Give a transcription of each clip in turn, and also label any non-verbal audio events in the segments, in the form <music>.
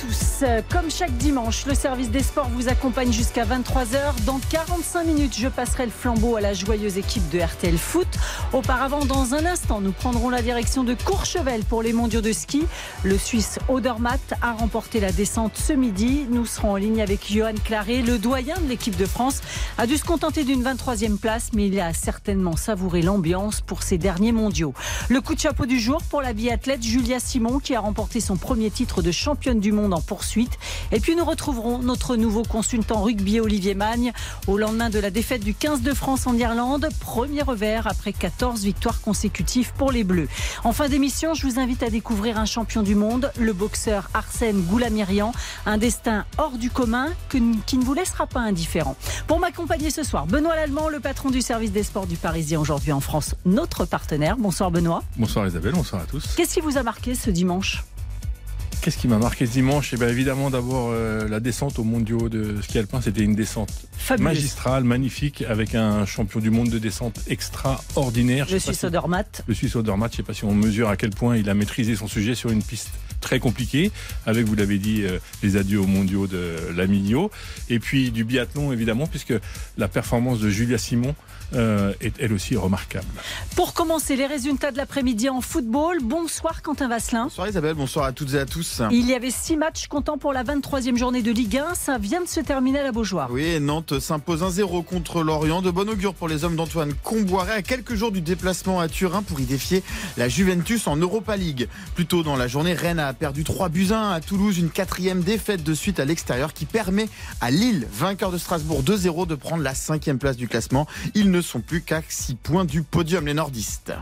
Tous. Comme chaque dimanche, le service des sports vous accompagne jusqu'à 23h. Dans 45 minutes, je passerai le flambeau à la joyeuse équipe de RTL Foot. Auparavant, dans un instant, nous prendrons la direction de Courchevel pour les mondiaux de ski. Le Suisse Odermatt a remporté la descente ce midi. Nous serons en ligne avec Johan Claré, le doyen de l'équipe de France. A dû se contenter d'une 23e place, mais il a certainement savouré l'ambiance pour ces derniers mondiaux. Le coup de chapeau du jour pour la biathlète Julia Simon qui a remporté son premier titre de championne du monde en poursuite. Et puis nous retrouverons notre nouveau consultant rugby Olivier Magne au lendemain de la défaite du 15 de France en Irlande. Premier revers après 14 victoires consécutives pour les Bleus. En fin d'émission, je vous invite à découvrir un champion du monde, le boxeur Arsène Goulamirian. Un destin hors du commun que- qui ne vous laissera pas indifférent. Pour m'accompagner ce soir, Benoît Lallemand, le patron du service des sports du Parisien aujourd'hui en France, notre partenaire. Bonsoir Benoît. Bonsoir Isabelle, bonsoir à tous. Qu'est-ce qui vous a marqué ce dimanche? Qu'est-ce qui m'a marqué ce dimanche? Eh bien évidemment d'abord euh, la descente au mondiaux de ski alpin, c'était une descente magistrale, magnifique, avec un champion du monde de descente extraordinaire. Je sais pas suis si- Sodermatt. Le Suisse Odermatt, je ne sais pas si on mesure à quel point il a maîtrisé son sujet sur une piste très compliquée, avec, vous l'avez dit, euh, les adieux aux mondiaux de Lamigno, et puis du biathlon évidemment, puisque la performance de Julia Simon euh, est elle aussi remarquable. Pour commencer, les résultats de l'après-midi en football. Bonsoir Quentin Vasselin. Bonsoir Isabelle, bonsoir à toutes et à tous. Il y avait six matchs comptant pour la 23e journée de Ligue 1. Ça vient de se terminer à la Beaujoire. Oui, et Nantes s'impose 1-0 contre Lorient. De bon augure pour les hommes d'Antoine Comboiré à quelques jours du déplacement à Turin pour y défier la Juventus en Europa League. Plus tôt dans la journée, Rennes a perdu 3 buts 1 à Toulouse, une quatrième défaite de suite à l'extérieur qui permet à Lille, vainqueur de Strasbourg 2-0, de prendre la cinquième place du classement. Ils ne sont plus qu'à 6 points du podium, les nordistes.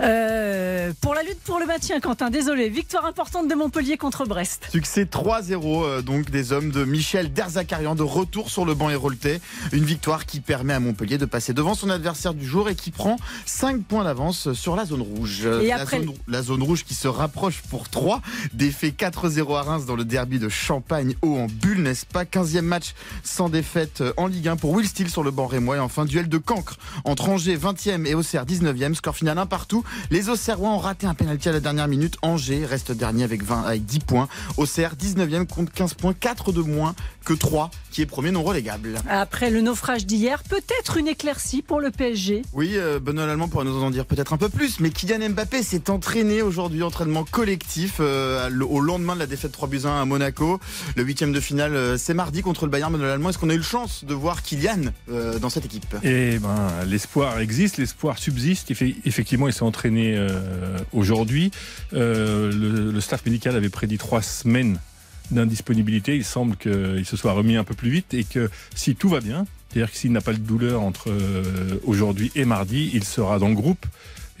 Euh, pour la lutte pour le maintien, Quentin, désolé. Victoire importante de Montpellier contre Brest. Succès 3-0 euh, donc des hommes de Michel Derzakarian de retour sur le banc héroltais. Une victoire qui permet à Montpellier de passer devant son adversaire du jour et qui prend 5 points d'avance sur la zone rouge. Et la, après- zone, la zone rouge qui se rapproche pour 3. Défait 4-0 à Reims dans le derby de Champagne haut en bulle, n'est-ce pas? 15e match sans défaite euh, en Ligue 1 pour Will Steele sur le banc rémois. Et enfin, duel de cancre entre Angers 20e et Auxerre 19e. Score final partout. Les Auxerrois ont raté un pénalty à la dernière minute. Angers reste dernier avec, 20, avec 10 points. Auxerre 19e compte 15 points, 4 de moins que 3 qui est premier non relégable. Après le naufrage d'hier, peut-être une éclaircie pour le PSG. Oui, euh, Benoît Lallemand pourrait nous en dire peut-être un peu plus, mais Kylian Mbappé s'est entraîné aujourd'hui, entraînement collectif euh, au lendemain de la défaite 3 buts 1 à Monaco. Le huitième de finale, euh, c'est mardi contre le Bayern Benoît Lallemand. Est-ce qu'on a eu le chance de voir Kylian euh, dans cette équipe? Et ben, l'espoir existe, l'espoir subsiste. Effe- Effectivement, il s'est entraîné euh, aujourd'hui. Euh, le, le staff médical avait prédit trois semaines d'indisponibilité. Il semble qu'il se soit remis un peu plus vite et que si tout va bien, c'est-à-dire que s'il n'a pas de douleur entre euh, aujourd'hui et mardi, il sera dans le groupe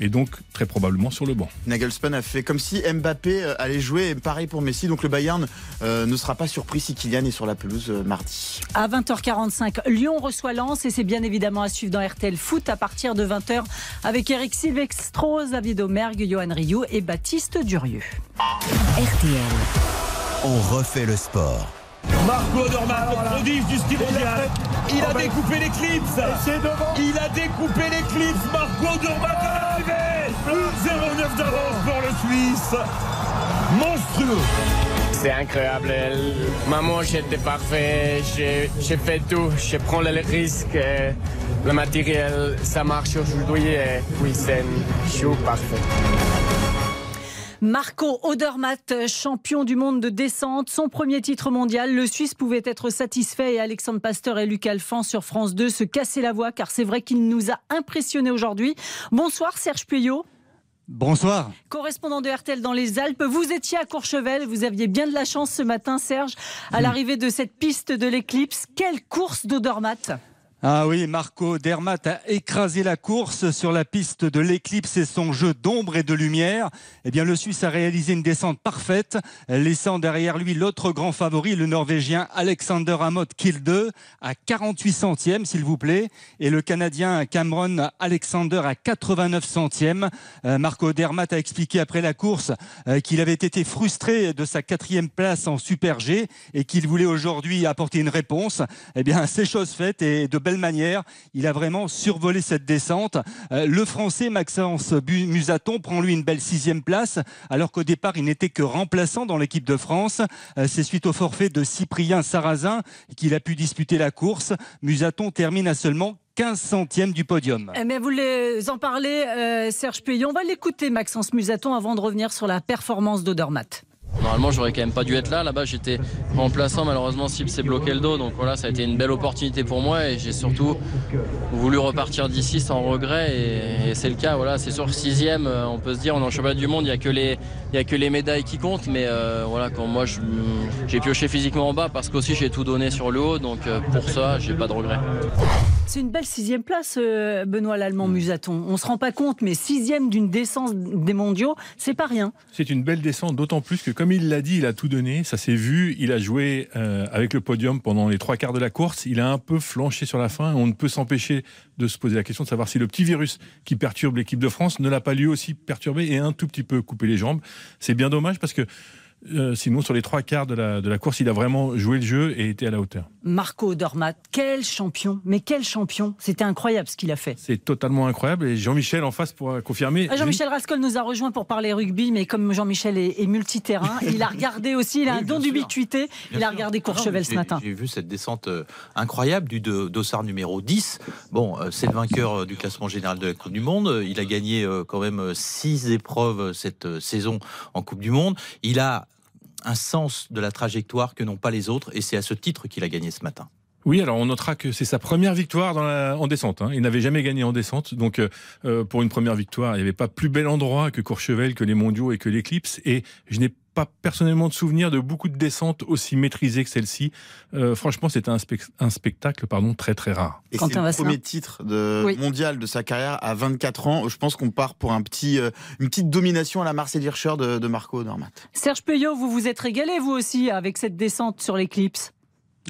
et donc très probablement sur le banc. Nagelsmann a fait comme si Mbappé euh, allait jouer, et pareil pour Messi. Donc le Bayern euh, ne sera pas surpris si Kylian est sur la pelouse euh, mardi. À 20h45, Lyon reçoit Lens et c'est bien évidemment à suivre dans RTL Foot à partir de 20h avec Eric Silvestro, Xavier Domergue, Johan Rioux et Baptiste Durieux. RTL. On refait le sport. Marco Odermatt, le prodige du ski mondial. Il a découpé l'éclipse. Il a découpé l'éclipse. Marco Odermatt est arrivé. 0,9 d'avance pour le Suisse. Monstrueux. C'est incroyable. Ma manche était parfaite. J'ai j'ai fait tout. Je prends le risque. euh, Le matériel, ça marche aujourd'hui. et Oui, c'est un show parfait. Marco Odermatt, champion du monde de descente, son premier titre mondial. Le Suisse pouvait être satisfait et Alexandre Pasteur et Luc Alphand sur France 2 se casser la voix car c'est vrai qu'il nous a impressionnés aujourd'hui. Bonsoir Serge Puyot. Bonsoir. Correspondant de RTL dans les Alpes, vous étiez à Courchevel, vous aviez bien de la chance ce matin, Serge, à l'arrivée de cette piste de l'éclipse. Quelle course d'Odermatt? Ah oui, Marco Dermat a écrasé la course sur la piste de l'éclipse et son jeu d'ombre et de lumière. Eh bien, le Suisse a réalisé une descente parfaite, laissant derrière lui l'autre grand favori, le Norvégien Alexander Amott Kilde, à 48 centièmes, s'il vous plaît, et le Canadien Cameron Alexander à 89 centièmes. Euh, Marco Dermat a expliqué après la course euh, qu'il avait été frustré de sa quatrième place en Super G et qu'il voulait aujourd'hui apporter une réponse. Eh bien, c'est chose faite et de manière. Il a vraiment survolé cette descente. Euh, le Français Maxence Musaton prend lui une belle sixième place, alors qu'au départ il n'était que remplaçant dans l'équipe de France. Euh, c'est suite au forfait de Cyprien Sarrazin qu'il a pu disputer la course. Musaton termine à seulement 15 centièmes du podium. Mais eh vous voulez en parler, euh, Serge Puyon. On va l'écouter, Maxence Musaton, avant de revenir sur la performance d'Odermatt. Normalement, j'aurais quand même pas dû être là. Là-bas, j'étais remplaçant. Malheureusement, Sip s'est bloqué le dos. Donc voilà, ça a été une belle opportunité pour moi et j'ai surtout voulu repartir d'ici sans regret. Et, c'est le cas. Voilà, c'est sûr, sixième, euh, on peut se dire, on est en championnat du monde. Il n'y a, que les, a que les médailles qui comptent. Mais euh, voilà, quand moi, j'ai pioché physiquement en bas parce qu'aussi j'ai tout donné sur le haut. Donc euh, pour ça, j'ai pas de regret. C'est une belle sixième place, Benoît Lallemand Musaton. On se rend pas compte, mais sixième d'une descente des mondiaux, c'est pas rien. C'est une belle descente, d'autant plus que comme il l'a dit, il a tout donné, ça s'est vu. Il a joué euh, avec le podium pendant les trois quarts de la course. Il a un peu flanché sur la fin. On ne peut s'empêcher de se poser la question de savoir si le petit virus qui perturbe l'équipe de France ne l'a pas lui aussi perturbé et un tout petit peu coupé les jambes. C'est bien dommage parce que euh, sinon, sur les trois quarts de la, de la course, il a vraiment joué le jeu et été à la hauteur. Marco Dormat, quel champion Mais quel champion C'était incroyable ce qu'il a fait. C'est totalement incroyable et Jean-Michel en face pour confirmer. Ah, Jean-Michel Rascol nous a rejoint pour parler rugby, mais comme Jean-Michel est, multiterrain, <laughs> il a regardé aussi, il a un don d'ubiquité, il a regardé Courchevel ce matin. J'ai vu cette descente euh, incroyable du dossard numéro 10. Bon, euh, c'est le vainqueur du classement général de la Coupe du Monde. Il a gagné quand même six épreuves cette saison en Coupe du Monde. Il a un sens de la trajectoire que n'ont pas les autres, et c'est à ce titre qu'il a gagné ce matin. Oui, alors on notera que c'est sa première victoire dans la, en descente. Hein. Il n'avait jamais gagné en descente, donc euh, euh, pour une première victoire, il n'y avait pas plus bel endroit que Courchevel, que les Mondiaux et que l'Eclipse. Et je n'ai pas personnellement de souvenir de beaucoup de descentes aussi maîtrisées que celle-ci. Euh, franchement, c'était un, spectacle pardon, très très rare. Et c'est le premier titre de, mondial de sa carrière à 24 ans. Je pense qu'on part pour un petit, euh, une petite domination à la Marcel Hirscher de, de Marco Normat. Serge Peuillot, vous vous êtes régalé vous aussi avec cette descente sur l'éclipse ah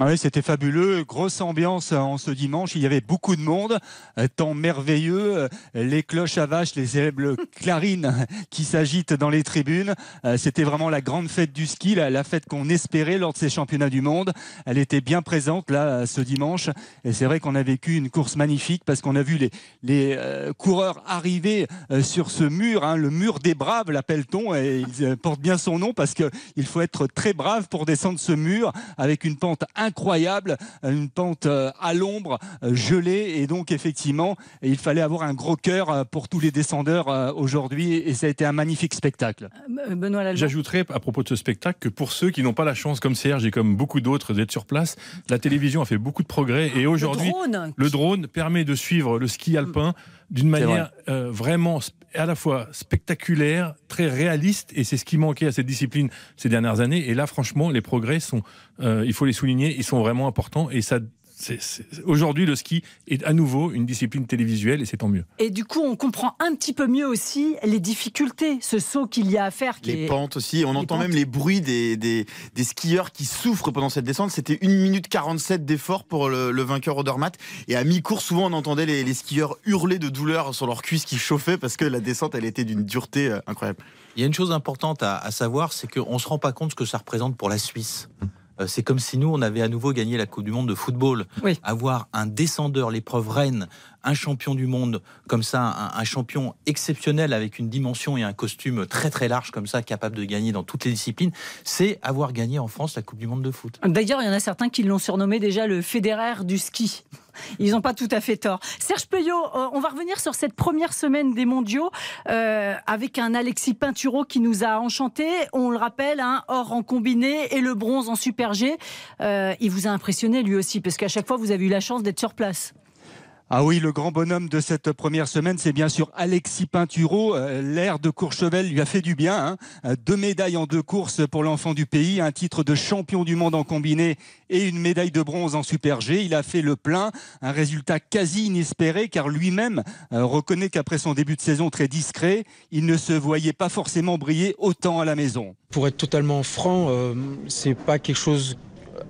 oui, c'était fabuleux. Grosse ambiance en ce dimanche. Il y avait beaucoup de monde. Euh, temps merveilleux. Euh, les cloches à vaches, les célèbres clarines <laughs> qui s'agitent dans les tribunes. Euh, c'était vraiment la grande fête du ski, la, fête qu'on espérait lors de ces championnats du monde. Elle était bien présente là ce dimanche. Et c'est vrai qu'on a vécu une course magnifique parce qu'on a vu les, coureurs arriver sur ce mur, hein, le mur des braves, l'appelle-t-on. Et il porte bien son nom parce qu'il faut être très brave pour descendre ce mur avec une pente une pente euh, à l'ombre, euh, gelée, et donc effectivement, il fallait avoir un gros cœur euh, pour tous les descendeurs aujourd'hui, et ça a été un magnifique spectacle. J'ajouterais à propos de ce spectacle que pour ceux qui n'ont pas la chance, comme Serge et comme beaucoup d'autres, d'être sur place, la télévision a fait beaucoup de progrès, et aujourd'hui, le, drone permet de suivre le ski alpin d'une manière vraiment à la fois spectaculaire, très réaliste, et c'est ce qui manquait à cette discipline ces dernières années. Et là, franchement, les progrès sont, euh, il faut les souligner, ils sont vraiment importants, et ça Aujourd'hui, le ski est à nouveau une discipline télévisuelle et c'est tant mieux. Et du coup, on comprend un petit peu mieux aussi les difficultés, ce saut qu'il y a à faire. les pentes aussi, on entend même les bruits des, des, skieurs qui souffrent pendant cette descente. C'était 1 minute 47 d'effort pour le, vainqueur Odermatt. Et à mi-cours, souvent, on entendait les, skieurs hurler de douleur sur leurs cuisses qui chauffaient parce que la descente, elle était d'une dureté euh, incroyable. Il y a une chose importante à, à savoir, c'est qu'on ne se rend pas compte ce que ça représente pour la Suisse. Euh, c'est comme si nous, on avait à nouveau gagné la Coupe du Monde de football. Avoir un descendeur, l'épreuve reine, un champion du monde comme ça, un, champion exceptionnel avec une dimension et un costume très très large comme ça, capable de gagner dans toutes les disciplines, c'est avoir gagné en France la Coupe du Monde de foot. D'ailleurs, il y en a certains qui l'ont surnommé déjà le fédéraire du ski. <laughs> Ils n'ont pas tout à fait tort. Serge Peuillot, euh, on va revenir sur cette première semaine des mondiaux euh, avec un Alexis Pinturo qui nous a enchanté. On le rappelle, hein, or en combiné et le bronze en super G. Euh, il vous a impressionné lui aussi, parce qu'à chaque fois, vous avez eu la chance d'être sur place. Ah oui, le grand bonhomme de cette première semaine, c'est bien sûr Alexis Pinturo. Euh, L'air de Courchevel lui a fait du bien. Hein. Euh, deux médailles en deux courses pour l'enfant du pays, un titre de champion du monde en combiné et une médaille de bronze en Super G. Il a fait le plein, un résultat quasi inespéré car lui-même euh, reconnaît qu'après son début de saison très discret, il ne se voyait pas forcément briller autant à la maison. Pour être totalement franc, c'est pas quelque chose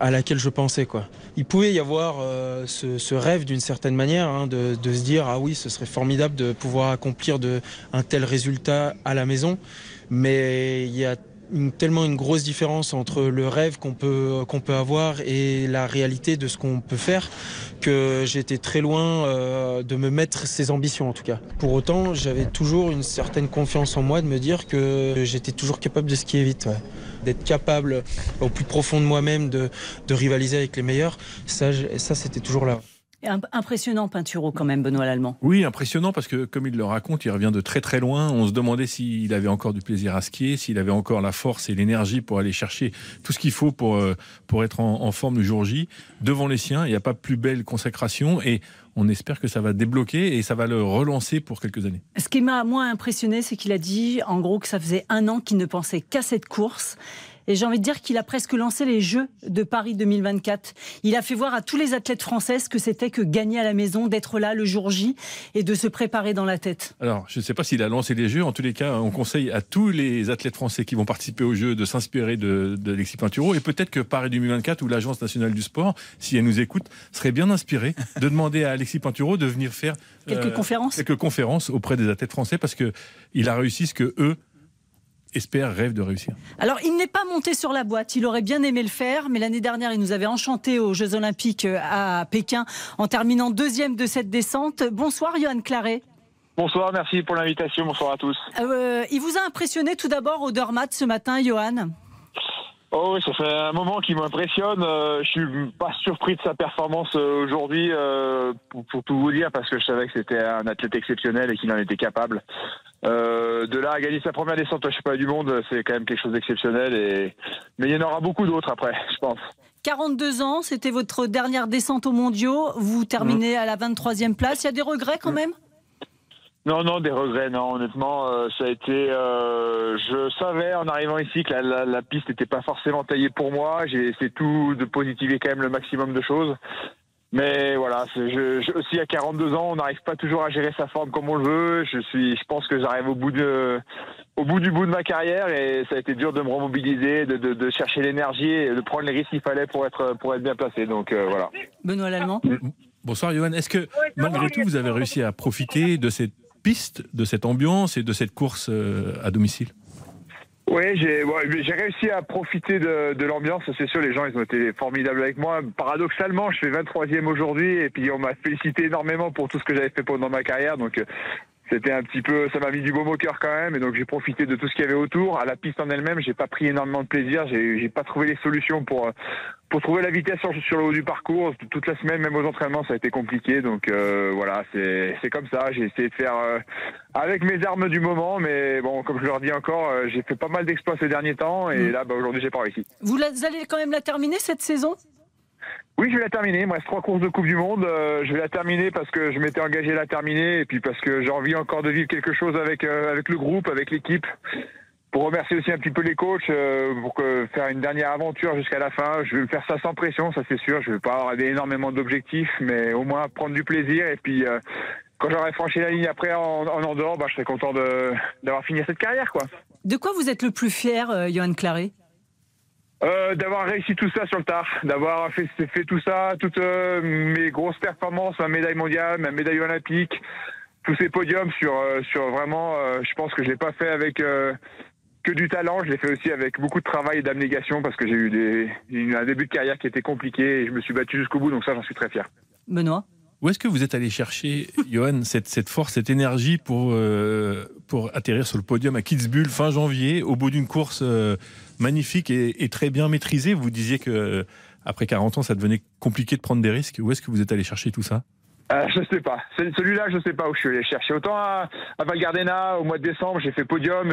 à laquelle je pensais. Quoi. Il pouvait y avoir euh, ce, rêve d'une certaine manière hein, de, se dire ah oui ce serait formidable de pouvoir accomplir de, un tel résultat à la maison, mais il y a tellement une grosse différence entre le rêve qu'on peut, qu'on peut avoir et la réalité de ce qu'on peut faire que j'étais très loin euh, de me mettre ces ambitions en tout cas. Pour autant, j'avais toujours une certaine confiance en moi de me dire que j'étais toujours capable de skier vite. D'être capable au plus profond de moi-même de, de, rivaliser avec les meilleurs, ça, ça c'était toujours là. Impressionnant Pinturo quand même, Benoît Lallemand. Oui, impressionnant parce que comme il le raconte, il revient de très très loin. On se demandait s'il avait encore du plaisir à skier, s'il avait encore la force et l'énergie pour aller chercher tout ce qu'il faut pour, euh, pour être en, forme le jour J. Devant les siens, il n'y a pas plus belle consécration et on espère que ça va débloquer et ça va le relancer pour quelques années. Ce qui m'a moins impressionné, c'est qu'il a dit en gros que ça faisait un an qu'il ne pensait qu'à cette course et j'ai envie de dire qu'il a presque lancé les Jeux de Paris 2024. Il a fait voir à tous les athlètes français ce que c'était que gagner à la maison, d'être là le jour J et de se préparer dans la tête. Alors, je ne sais pas s'il a lancé les Jeux. En tous les cas, on conseille à tous les athlètes français qui vont participer aux Jeux de s'inspirer de, de Alexis Pinturo. Et peut-être que Paris 2024 ou l'Agence nationale du sport, si elle nous écoute, serait bien inspirée de demander à Alexis Pinturo de venir faire quelques conférences, quelques conférences auprès des athlètes français parce que il a réussi ce que eux espère, rêve de réussir. Alors, il n'est pas monté sur la boîte. Il aurait bien aimé le faire, mais l'année dernière, il nous avait enchanté aux Jeux Olympiques euh, à Pékin en terminant deuxième de cette descente. Bonsoir, Johan Claret. Bonsoir, merci pour l'invitation. Bonsoir à tous. Euh, il vous a impressionné tout d'abord au Dormat ce matin, Johan? Oh oui, ça fait un moment qu'il m'impressionne. Euh, je suis pas surpris de sa performance aujourd'hui, pour, tout vous dire, parce que je savais que c'était un athlète exceptionnel et qu'il en était capable. Euh, de là à gagner sa première descente au pas du monde, c'est quand même quelque chose d'exceptionnel. Et... Mais il y en aura beaucoup d'autres après, je pense. 42 ans, c'était votre dernière descente aux mondiaux. Vous terminez mmh. à la 23e place. Il y a des regrets quand même? Non, non, des regrets, non. Honnêtement, euh, ça a été. Euh, je savais en arrivant ici que la, la piste n'était pas forcément taillée pour moi. J'ai essayé tout de positiver quand même le maximum de choses. Mais voilà, je, je, aussi à 42 ans, on n'arrive pas toujours à gérer sa forme comme on le veut. Je suis, je pense que j'arrive au bout de, au bout du bout de ma carrière et ça a été dur de me remobiliser, de, de, de chercher l'énergie et de prendre les risques qu'il fallait pour être, pour être bien placé. Donc euh, voilà. Benoît Lallemand. Bonsoir Johan. Est-ce que malgré tout, vous avez réussi à profiter de cette piste, de cette ambiance et de cette course euh, à domicile? Oui, j'ai réussi à profiter de, de l'ambiance, c'est sûr, les gens ils ont été formidables avec moi. Paradoxalement, je fais 23e aujourd'hui et puis on m'a félicité énormément pour tout ce que j'avais fait pendant ma carrière. Donc c'était un petit peu, ça m'a mis du baume au cœur quand même, et donc j'ai profité de tout ce qu'il y avait autour. À la piste en elle-même, j'ai pas pris énormément de plaisir, j'ai pas trouvé les solutions pour pour trouver la vitesse sur, le haut du parcours. Toute la semaine, même aux entraînements, ça a été compliqué. Donc euh, voilà, c'est comme ça. J'ai essayé de faire euh, avec mes armes du moment, mais bon, comme je leur dis encore, euh, j'ai fait pas mal d'exploits ces derniers temps, et mm. là, bah, aujourd'hui, j'ai pas réussi. Vous allez quand même la terminer cette saison? Oui, je vais la terminer. Il me reste trois courses de Coupe du Monde. Euh, je vais la terminer parce que je m'étais engagé à la terminer et puis parce que j'ai envie encore de vivre quelque chose avec euh, avec le groupe, avec l'équipe. Pour remercier aussi un petit peu les coachs euh, pour que, faire une dernière aventure jusqu'à la fin. Je vais faire ça sans pression, ça c'est sûr. Je vais pas avoir énormément d'objectifs, mais au moins prendre du plaisir et puis quand j'aurai franchi la ligne après en, en Andorre, bah, je serai content d'avoir fini cette carrière, quoi. De quoi vous êtes le plus fier, Johan Claret? Euh, d'avoir réussi tout ça sur le tard, d'avoir fait, fait tout ça, toutes euh, mes grosses performances, ma médaille mondiale, ma médaille olympique, tous ces podiums sur, euh, sur vraiment, je pense que je l'ai pas fait avec que du talent, je l'ai fait aussi avec beaucoup de travail et d'abnégation parce que j'ai eu des, un début de carrière qui était compliqué et je me suis battu jusqu'au bout, donc ça j'en suis très fier. Benoît? Où est-ce que vous êtes allé chercher, Johan, <laughs> cette, force, cette énergie pour, pour atterrir sur le podium à Kitzbühel fin janvier, au bout d'une course magnifique et, très bien maîtrisé. Vous disiez que euh, après 40 ans, ça devenait compliqué de prendre des risques. Où est-ce que vous êtes allé chercher tout ça? Euh, je sais pas. Celui-là, je sais pas où je suis allé chercher. Autant à, à Val au mois de décembre, j'ai fait podium.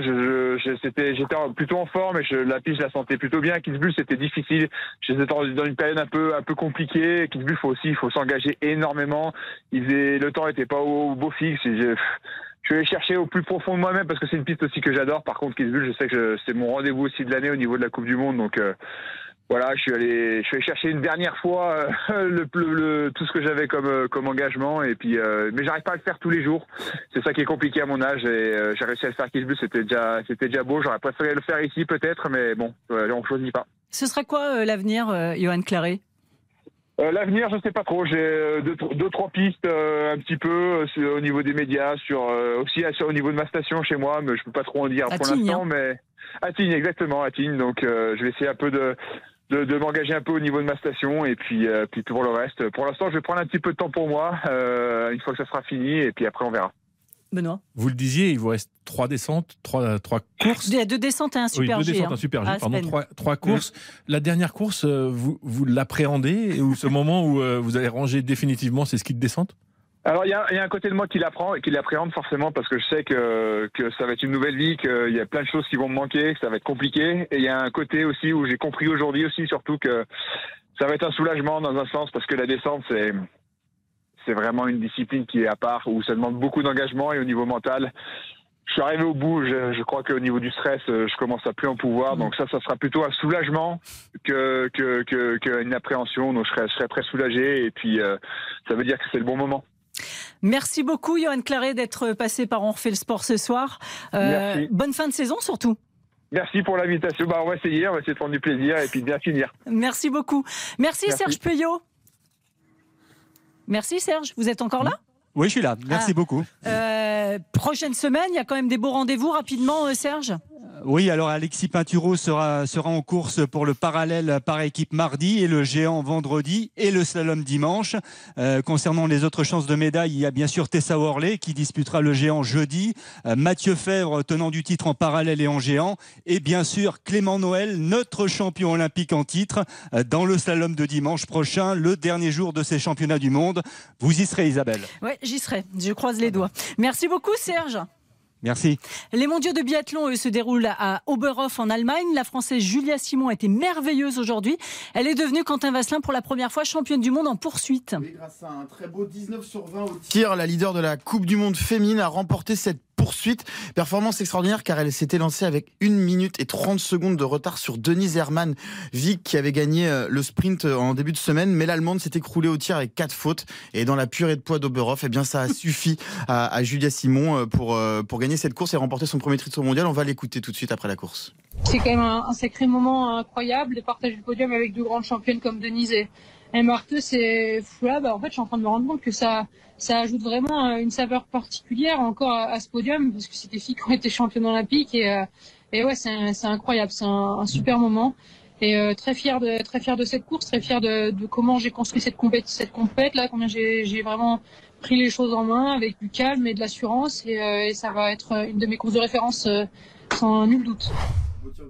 J'étais plutôt en forme et je, la piste, je la sentais plutôt bien. Kitzbühel, c'était difficile. J'étais dans une période un peu, un peu compliquée. Kitzbühel, faut aussi, il faut s'engager énormément. Le temps était pas au, beau fixe. je, je vais chercher au plus profond de moi-même parce que c'est une piste aussi que j'adore. Par contre, Kitzbühel, je sais que c'est mon rendez-vous aussi de l'année au niveau de la Coupe du Monde. Donc, euh, voilà, je suis allé, je suis allé chercher une dernière fois euh, <laughs> le, le, tout ce que j'avais comme euh, comme engagement et puis euh, mais j'arrive pas à le faire tous les jours. C'est ça qui est compliqué à mon âge et j'ai réussi à le faire Kitzbühel, c'était déjà c'était déjà beau. J'aurais préféré le faire ici peut-être, mais bon, on choisit pas. Ce sera quoi l'avenir, Johan Claret? L'avenir, je sais pas trop. J'ai deux, deux, trois pistes un petit peu au niveau des médias, sur aussi au niveau de ma station chez moi, mais je peux pas trop en dire pour l'instant. Hein. Mais à Tignes, exactement, à Tignes. Donc, je vais essayer un peu de de, m'engager un peu au niveau de ma station et puis, euh, puis pour le reste. Pour l'instant, je vais prendre un petit peu de temps pour moi, euh, une fois que ça sera fini, et puis après on verra. Benoît? Vous le disiez, il vous reste trois descentes, trois, trois courses. Il y a deux descentes et un super oui, deux descentes, un super G, pardon, trois, trois courses. La dernière course, euh, vous, vous l'appréhendez ou ce moment où vous allez ranger définitivement ces skis de descente? Alors il y a, y a, un côté de moi qui l'apprend et qui l'appréhende forcément parce que je sais que, que ça va être une nouvelle vie, qu'il y a plein de choses qui vont me manquer, que ça va être compliqué. Et il y a un côté aussi où j'ai compris aujourd'hui aussi surtout que ça va être un soulagement dans un sens parce que la descente c'est c'est vraiment une discipline qui est à part où ça demande beaucoup d'engagement et au niveau mental. Je suis arrivé au bout, je, je crois qu'au niveau du stress, je commence à plus en pouvoir. Donc ça, ça sera plutôt un soulagement que qu'une que, que appréhension. Donc je serai, je serai très soulagé et puis euh, ça veut dire que c'est le bon moment. Merci beaucoup, Johan Claret, d'être passé par On refait le sport ce soir. Euh, bonne fin de saison surtout. Merci pour l'invitation. Bah, on va essayer, on va essayer de prendre du plaisir et puis bien finir. Merci beaucoup. Merci, Serge Peuillot. Merci Serge, vous êtes encore là? Oui, je suis là. Merci ah. beaucoup. Euh, prochaine semaine, il y a quand même des beaux rendez-vous rapidement, euh, Serge? Oui, alors Alexis Pinturo sera, sera en course pour le parallèle par équipe mardi et le géant vendredi et le slalom dimanche. Euh, concernant les autres chances de médaille, il y a bien sûr Tessa Worley qui disputera le géant jeudi, euh, Mathieu Fèvre tenant du titre en parallèle et en géant, et bien sûr Clément Noël, notre champion olympique en titre, euh, dans le slalom de dimanche prochain, le dernier jour de ces championnats du monde. Vous y serez Isabelle j'y serai. Je croise les doigts. Merci beaucoup Serge. Merci. Les mondiaux de biathlon, eux, se déroulent à Oberhof en Allemagne. La Française Julia Simon a été merveilleuse aujourd'hui. Elle est devenue, Quentin Vasselin, pour la première fois championne du monde en poursuite. grâce à un très beau 19 sur 20 au tir, la leader de la Coupe du Monde féminine a remporté cette poursuite. Performance extraordinaire car elle s'était lancée avec 1 minute et 30 secondes de retard sur Denise Hermann Vic qui avait gagné euh, le sprint euh, en début de semaine. Mais l'Allemande s'est écroulée au tir avec 4 fautes. Et dans la purée de poids d'Oberhof, eh bien, ça a <laughs> suffi à, Julia Simon euh, pour, pour gagner cette course et remporter son premier titre mondial. On va l'écouter tout de suite après la course. C'est quand même un, sacré moment incroyable de partager le podium avec deux grandes championnes comme Denise et Marthe. C'est, là, bah, en fait, je suis en train de me rendre compte que ça, ça ajoute vraiment euh, une saveur particulière encore à, ce podium parce que c'est des filles qui ont été championnes olympiques et, euh, et ouais c'est incroyable, c'est un, super moment et euh, très fier de très fier de cette course, très fier de, comment j'ai construit cette compète cette compète là, combien j'ai vraiment pris les choses en main avec du calme et de l'assurance et, ça va être une de mes courses de référence sans nul doute.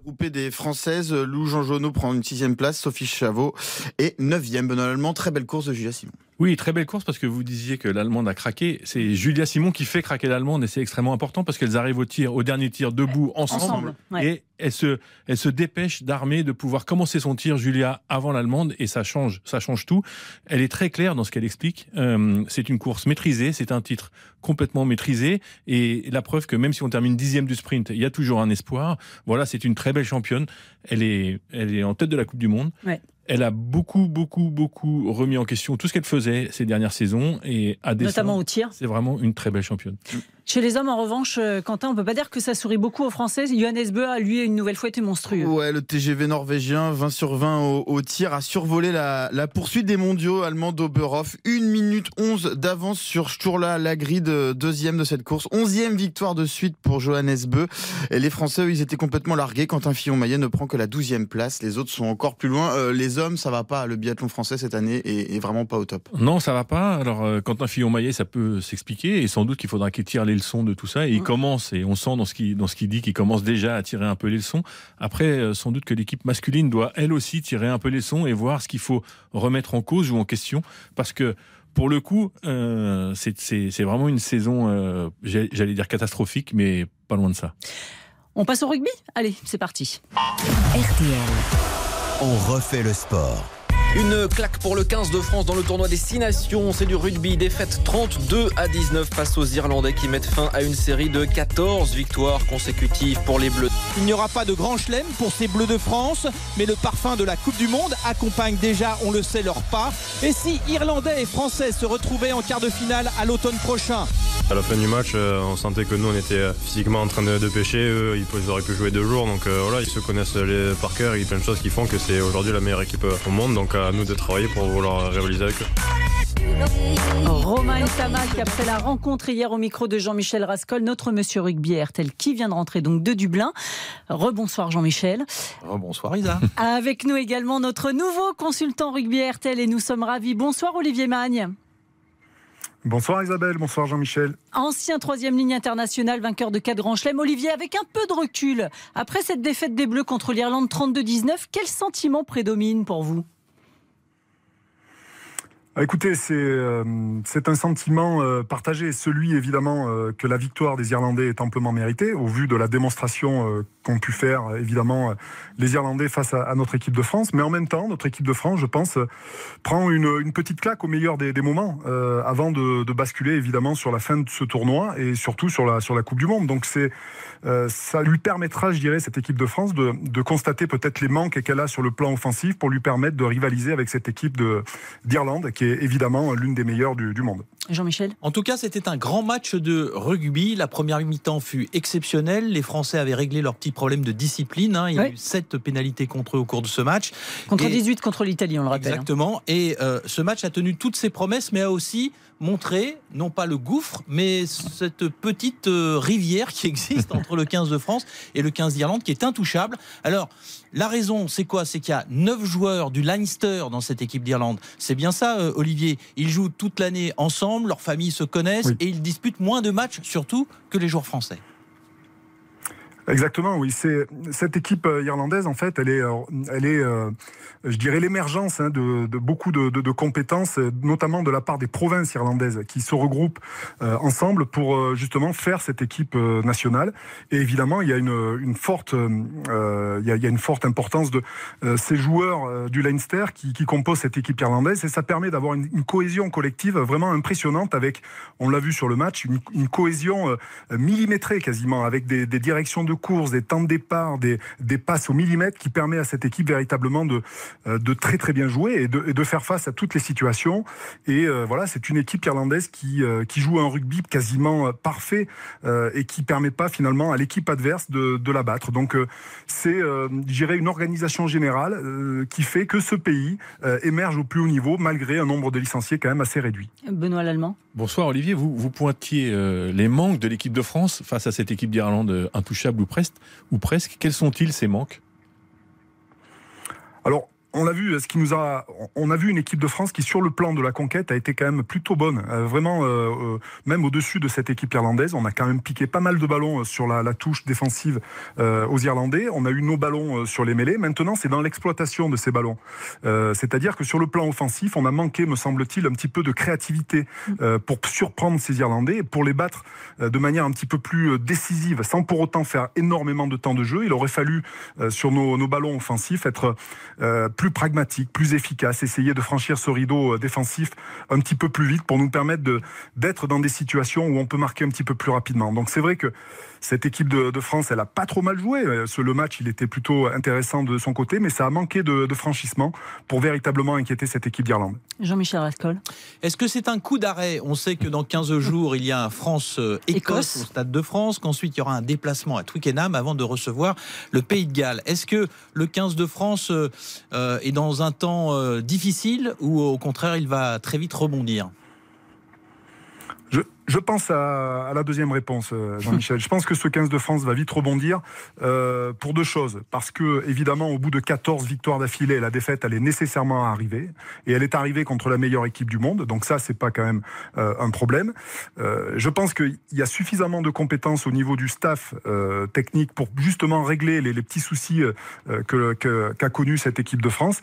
Groupé des Françaises, Lou Jean Jonot prend une sixième place, Sophie Chavot est neuvième. Benoît Allemand, très belle course de Julia Simon. Oui, très belle course parce que vous disiez que l'Allemande a craqué. C'est Julia Simon qui fait craquer l'Allemande et c'est extrêmement important parce qu'elles arrivent au tir, au dernier tir debout ensemble, et elle se, elle se dépêche d'armer de pouvoir commencer son tir Julia avant l'Allemande et ça change, ça change tout. Elle est très claire dans ce qu'elle explique. Euh, c'est une course maîtrisée, c'est un titre complètement maîtrisé et la preuve que même si on termine dixième du sprint, il y a toujours un espoir. Voilà, c'est une très belle championne. Elle est, elle est en tête de la Coupe du Monde. Ouais elle a beaucoup, beaucoup, beaucoup remis en question tout ce qu'elle faisait ces dernières saisons et a Notamment au tir. C'est vraiment une très belle championne. Chez les hommes, en revanche, euh, Quentin, on peut pas dire que ça sourit beaucoup aux Français. Johannes Beu a, lui, une nouvelle fois été monstrueux. Ouais, le TGV norvégien, 20 sur 20 au, tir, a survolé la, poursuite des mondiaux allemands d'Oberhof. 1 minute 11 d'avance sur Sturla Lagrid, deuxième de cette course. Onzième victoire de suite pour Johannes Beu. Et les Français, ils étaient complètement largués. quand un Fillon-Maillet ne prend que la douzième place. Les autres sont encore plus loin. Euh, les hommes, ça va pas. Le biathlon français cette année est, vraiment pas au top. Non, ça va pas. Alors, euh, Quentin Fillon-Maillet, ça peut s'expliquer. Et sans doute qu'il faudra qu'il tire les leçons de tout ça. Et il commence, et on sent dans ce qu'il dans ce qu'il dit qu'il commence déjà à tirer un peu les leçons. Après, euh, sans doute que l'équipe masculine doit elle aussi tirer un peu les leçons et voir ce qu'il faut remettre en cause ou en question, parce que pour le coup, euh, c'est vraiment une saison, euh, j'allais dire catastrophique, mais pas loin de ça. On passe au rugby? Allez, c'est parti. RTL. On refait le sport. Une claque pour le 15 de France dans le tournoi des 6 nations. C'est du rugby. Défaite 32 à 19 face aux Irlandais qui mettent fin à une série de 14 victoires consécutives pour les Bleus. Il n'y aura pas de grand chelem pour ces Bleus de France, mais le parfum de la Coupe du Monde accompagne déjà, on le sait, leur pas. Et si Irlandais et Français se retrouvaient en quart de finale à l'automne prochain? À la fin du match, euh, on sentait que nous, on était euh, physiquement en train de, pêcher. Eux, ils auraient pu jouer deux jours. Donc euh, voilà, ils se connaissent les, par cœur. Il y a plein de choses qui font que c'est aujourd'hui la meilleure équipe au monde. Donc à nous de travailler pour vouloir rivaliser avec eux. Romain Tamac, après la rencontre hier au micro de Jean-Michel Rascol, notre monsieur rugby RTL qui vient de rentrer donc de Dublin. Rebonsoir Jean-Michel. Rebonsoir Isa. Avec nous également notre nouveau consultant rugby RTL et nous sommes ravis. Bonsoir Olivier Magne. Bonsoir Isabelle, bonsoir Jean-Michel. Ancien troisième ligne international, vainqueur de 4 grands chelems. Olivier, avec un peu de recul, après cette défaite des Bleus contre l'Irlande 32-19, quel sentiment prédomine pour vous? Ah, écoutez, euh, c'est un sentiment euh, partagé, celui évidemment euh, que la victoire des Irlandais est amplement méritée, au vu de la démonstration qu'ont pu faire évidemment les Irlandais face à, notre équipe de France. Mais en même temps, notre équipe de France, je pense, prend une, petite claque au meilleur des, moments, avant de, basculer évidemment sur la fin de ce tournoi et surtout sur la, sur la Coupe du Monde. Donc c'est ça lui permettra, je dirais, cette équipe de France de, constater peut-être les manques qu'elle a sur le plan offensif pour lui permettre de rivaliser avec cette équipe d'Irlande qui évidemment l'une des meilleures du, monde. Jean-Michel? En tout cas, c'était un grand match de rugby. La première mi-temps fut exceptionnelle. Les Français avaient réglé leurs petits problèmes de discipline. Hein. Il y a eu sept pénalités contre eux au cours de ce match. Contre 18 contre l'Italie, on le rappelle. Hein. Exactement. Et euh, ce match a tenu toutes ses promesses, mais a aussi montré, non pas le gouffre, mais cette petite euh, rivière qui <laughs> existe entre le 15 de France et le 15 d'Irlande, qui est intouchable. Alors, la raison, c'est quoi? C'est qu'il y a 9 joueurs du Leinster dans cette équipe d'Irlande. C'est bien ça, euh, Olivier. Ils jouent toute l'année ensemble, leurs familles se connaissent et ils disputent moins de matchs, surtout, que les joueurs français. Exactement, oui. C'est cette équipe euh, irlandaise, en fait, elle est, elle est je dirais, l'émergence hein, de, beaucoup de, compétences, notamment de la part des provinces irlandaises, qui se regroupent euh, ensemble pour euh, justement faire cette équipe euh, nationale. Et évidemment, il y a une, forte, il, y a, une forte importance de ces joueurs du Leinster qui, composent cette équipe irlandaise, et ça permet d'avoir une, cohésion collective vraiment impressionnante avec, on l'a vu sur le match, une, cohésion millimétrée quasiment, avec des, directions de course, des temps de départ, des, des passes au millimètre, qui permet à cette équipe véritablement de euh, de très très bien jouer et de, faire face à toutes les situations. Et euh, voilà, c'est une équipe irlandaise qui, euh, qui joue un rugby quasiment parfait et qui permet pas finalement à l'équipe adverse de, de la battre. Donc c'est, je dirais, une organisation générale qui fait que ce pays émerge au plus haut niveau malgré un nombre de licenciés quand même assez réduit. Benoît Lallemand. Bonsoir Olivier, vous, vous pointiez les manques de l'équipe de France face à cette équipe d'Irlande intouchable ou presque. Quels sont-ils ces manques? Alors, on a vu ce qui nous a, on a vu une équipe de France qui sur le plan de la conquête a été quand même plutôt bonne, euh, vraiment euh, euh, même au-dessus de cette équipe irlandaise. On a quand même piqué pas mal de ballons sur la, touche défensive aux Irlandais. On a eu nos ballons sur les mêlées. Maintenant, c'est dans l'exploitation de ces ballons. C'est-à-dire que sur le plan offensif, on a manqué, me semble-t-il, un petit peu de créativité pour surprendre ces Irlandais et pour les battre de manière un petit peu plus décisive, sans pour autant faire énormément de temps de jeu. Il aurait fallu sur nos, nos ballons offensifs être plus plus pragmatique, plus efficace, essayer de franchir ce rideau euh, défensif un petit peu plus vite pour nous permettre d'être dans des situations où on peut marquer un petit peu plus rapidement. Donc c'est vrai que cette équipe de, France, elle a pas trop mal joué. Euh, le match, il était plutôt intéressant de son côté, mais ça a manqué de, franchissement pour véritablement inquiéter cette équipe d'Irlande. Jean-Michel Rascol. Est-ce que c'est un coup d'arrêt? On sait que dans 15 jours, il y a un France-Écosse au Stade de France, qu'ensuite il y aura un déplacement à Twickenham avant de recevoir le Pays de Galles. Est-ce que le 15 de France euh, est dans un temps euh, difficile ou au contraire il va très vite rebondir? Je pense à, la deuxième réponse, euh, Jean-Michel. je pense que ce 15 de France va vite rebondir euh, pour deux choses. Parce que, évidemment, au bout de 14 victoires d'affilée, la défaite, elle est nécessairement arrivée. Et elle est arrivée contre la meilleure équipe du monde. Donc ça, c'est pas quand même euh, un problème. je pense qu'il y a suffisamment de compétences au niveau du staff technique pour justement régler les, petits soucis que qu'a connu cette équipe de France.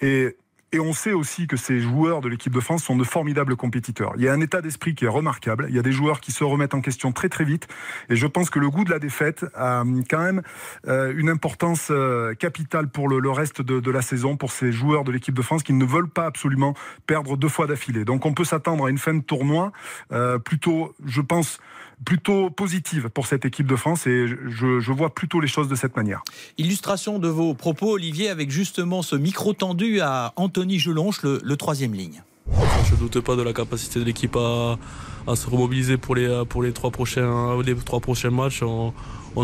Et Et on sait aussi que ces joueurs de l'équipe de France sont de formidables compétiteurs. Il y a un état d'esprit qui est remarquable. Il y a des joueurs qui se remettent en question très très vite. Et je pense que le goût de la défaite a quand même euh, une importance euh, capitale pour le, reste de, la saison, pour ces joueurs de l'équipe de France qui ne veulent pas absolument perdre deux fois d'affilée. Donc on peut s'attendre à une fin de tournoi euh, plutôt, je pense, plutôt positive pour cette équipe de France et je, vois plutôt les choses de cette manière. Illustration de vos propos, Olivier, avec justement ce micro tendu à Anthony Gelonche, le, troisième ligne. Je ne doute pas de la capacité de l'équipe à, se remobiliser pour les, pour les, trois, prochains, les trois prochains matchs. On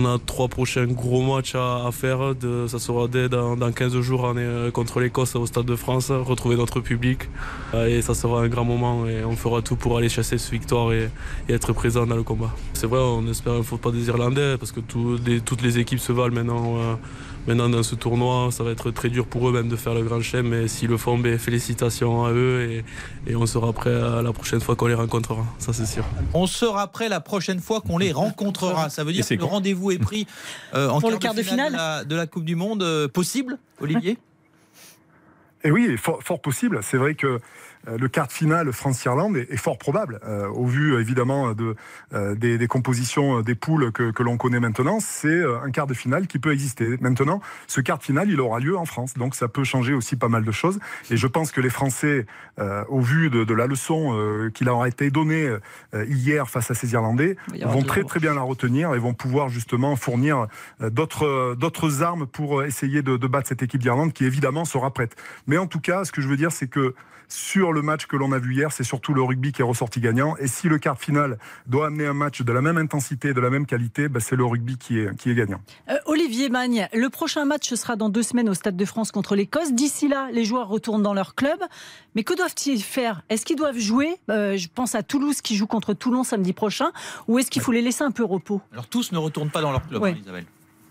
a trois prochains gros matchs à, faire. Ça sera dès dans, 15 jours on euh, contre l'Écosse au Stade de France, retrouver notre public. Euh, et ça sera un grand moment et on fera tout pour aller chasser cette victoire et, être présent dans le combat. C'est vrai, on espère ne faut pas des Irlandais parce que toutes les équipes se valent maintenant. Euh, Maintenant, dans ce tournoi, ça va être très dur pour eux même de faire le grand chelem, mais s'ils le font, ben, félicitations à eux et, on sera prêt à la prochaine fois qu'on les rencontrera, ça c'est sûr. On sera prêt la prochaine fois qu'on les rencontrera. Ça veut dire que le rendez-vous est pris euh, en quart, le quart de, finale, de, la, Coupe du Monde. Euh, possible, Olivier? Et oui, fort, fort possible. C'est vrai que euh, le quart de finale France-Irlande est, fort probable, euh, au vu évidemment de, euh, des, compositions des poules que, l'on connaît maintenant. C'est un quart de finale qui peut exister. Maintenant, ce quart de finale, il aura lieu en France, donc ça peut changer aussi pas mal de choses. Et je pense que les Français, au vu de, la leçon qui leur a été donnée hier face à ces Irlandais, vont très très bien la retenir et vont pouvoir justement fournir d'autres d'autres armes pour essayer de, de battre cette équipe d'Irlande qui évidemment sera prête. Mais en tout cas, ce que je veux dire, c'est que sur le match que l'on a vu hier, c'est surtout le rugby qui est ressorti gagnant. Et si le quart final doit amener un match de la même intensité, de la même qualité, bah, c'est le rugby qui est, qui est gagnant. Euh, Olivier Magne, le prochain match sera dans deux semaines au Stade de France contre l'Écosse. D'ici là, les joueurs retournent dans leur club. Mais que doivent-ils faire? Est-ce qu'ils doivent jouer? Euh, Je pense à Toulouse qui joue contre Toulon samedi prochain. Ou est-ce qu'il faut les laisser un peu repos? Alors tous ne retournent pas dans leur club, hein, Isabelle.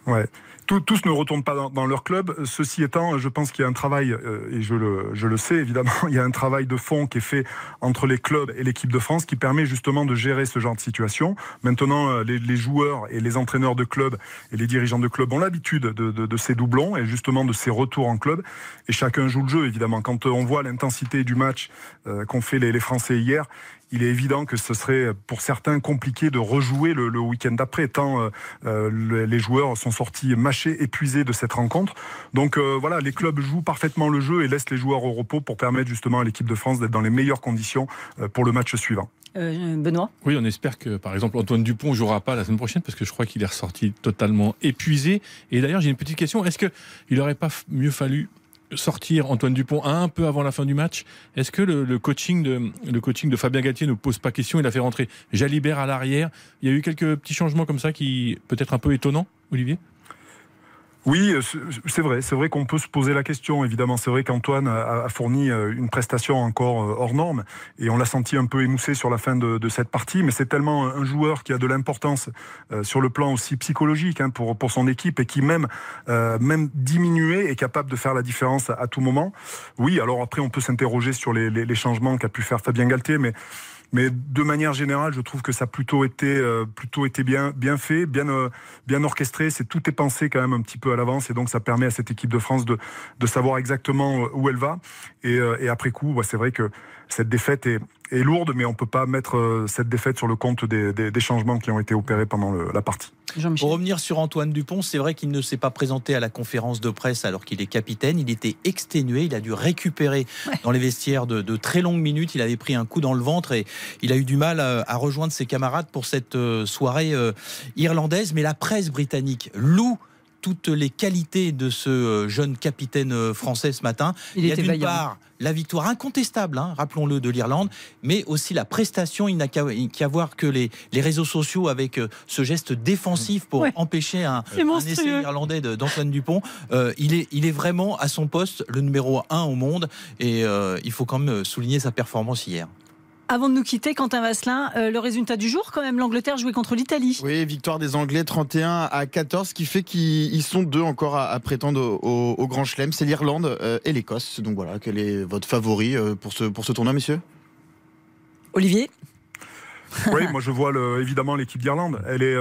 Ouais tous ne retournent pas dans, leur club. Ceci étant, je pense qu'il y a un travail, euh, et je le, je le sais évidemment, <laughs> il y a un travail de fond qui est fait entre les clubs et l'équipe de France qui permet justement de gérer ce genre de situation. Maintenant, euh, les, joueurs et les entraîneurs de clubs et les dirigeants de clubs ont l'habitude de, ces doublons et justement de ces retours en club. Et chacun joue le jeu, évidemment. Quand on voit l'intensité du match euh, qu'ont fait les, les Français hier, il est évident que ce serait pour certains compliqué de rejouer le, week-end d'après, tant euh, euh, les joueurs sont sortis mâchés, épuisés de cette rencontre. Donc euh, voilà, les clubs jouent parfaitement le jeu et laissent les joueurs au repos pour permettre justement à l'équipe de France d'être dans les meilleures conditions pour le match suivant. Benoît? Oui, on espère que par exemple Antoine Dupont jouera pas la semaine prochaine parce que je crois qu'il est ressorti totalement épuisé. Et d'ailleurs, j'ai une petite question. Est-ce qu'il n'aurait pas mieux fallu sortir Antoine Dupont un peu avant la fin du match. Est-ce que le, coaching de, le coaching de Fabien Galtier ne pose pas question Il a fait rentrer Jalibert à l'arrière? Il y a eu quelques petits changements comme ça qui peut-être un peu étonnants, Olivier? Oui, euh, c'est vrai. C'est vrai qu'on peut se poser la question. Évidemment, c'est vrai qu'Antoine a fourni euh, une prestation encore euh, hors norme et on l'a senti un peu émoussé sur la fin de, cette partie. Mais c'est tellement un joueur qui a de l'importance sur le plan aussi psychologique hein, pour son équipe et qui même même diminué est capable de faire la différence à, tout moment. Oui, alors après on peut s'interroger sur les, les changements qu'a pu faire Fabien Galtier, mais mais de manière générale, je trouve que ça a plutôt été, euh, plutôt été bien, bien fait, bien, euh, bien orchestré. C'est tout est pensé quand même un petit peu à l'avance et donc ça permet à cette équipe de France de, de savoir exactement euh, où elle va. Et, et après coup, c'est vrai que cette défaite est, est lourde, mais on ne peut pas mettre euh, cette défaite sur le compte des, des, changements qui ont été opérés pendant la partie. Pour revenir sur Antoine Dupont, c'est vrai qu'il ne s'est pas présenté à la conférence de presse alors qu'il est capitaine. Il était exténué, il a dû récupérer dans les vestiaires de, de, très longues minutes. Il avait pris un coup dans le ventre et il a eu du mal à, à rejoindre ses camarades pour cette euh, soirée euh, irlandaise. Mais la presse britannique loue toutes les qualités de ce euh, jeune capitaine euh, français ce matin. Il, y a d'une part la victoire incontestable, hein, rappelons-le, de l'Irlande, mais aussi la prestation. Il n'a qu'à voir que les, les, réseaux sociaux avec euh, ce geste défensif pour empêcher un, essai irlandais d'Antoine Dupont. il, est, il est vraiment à son poste le numéro un au monde et il faut quand même souligner sa performance hier. Avant de nous quitter, Quentin Vasselin, euh, le résultat du jour, quand même, l'Angleterre jouait contre l'Italie. Oui, victoire des Anglais 31 à 14, ce qui fait qu'ils sont deux encore à, prétendre au, Grand Chelem. C'est l'Irlande euh, et l'Écosse. Donc voilà, quel est votre favori euh, pour ce, pour ce tournoi, messieurs? Olivier? Oui, moi je vois le, évidemment l'équipe d'Irlande. Elle est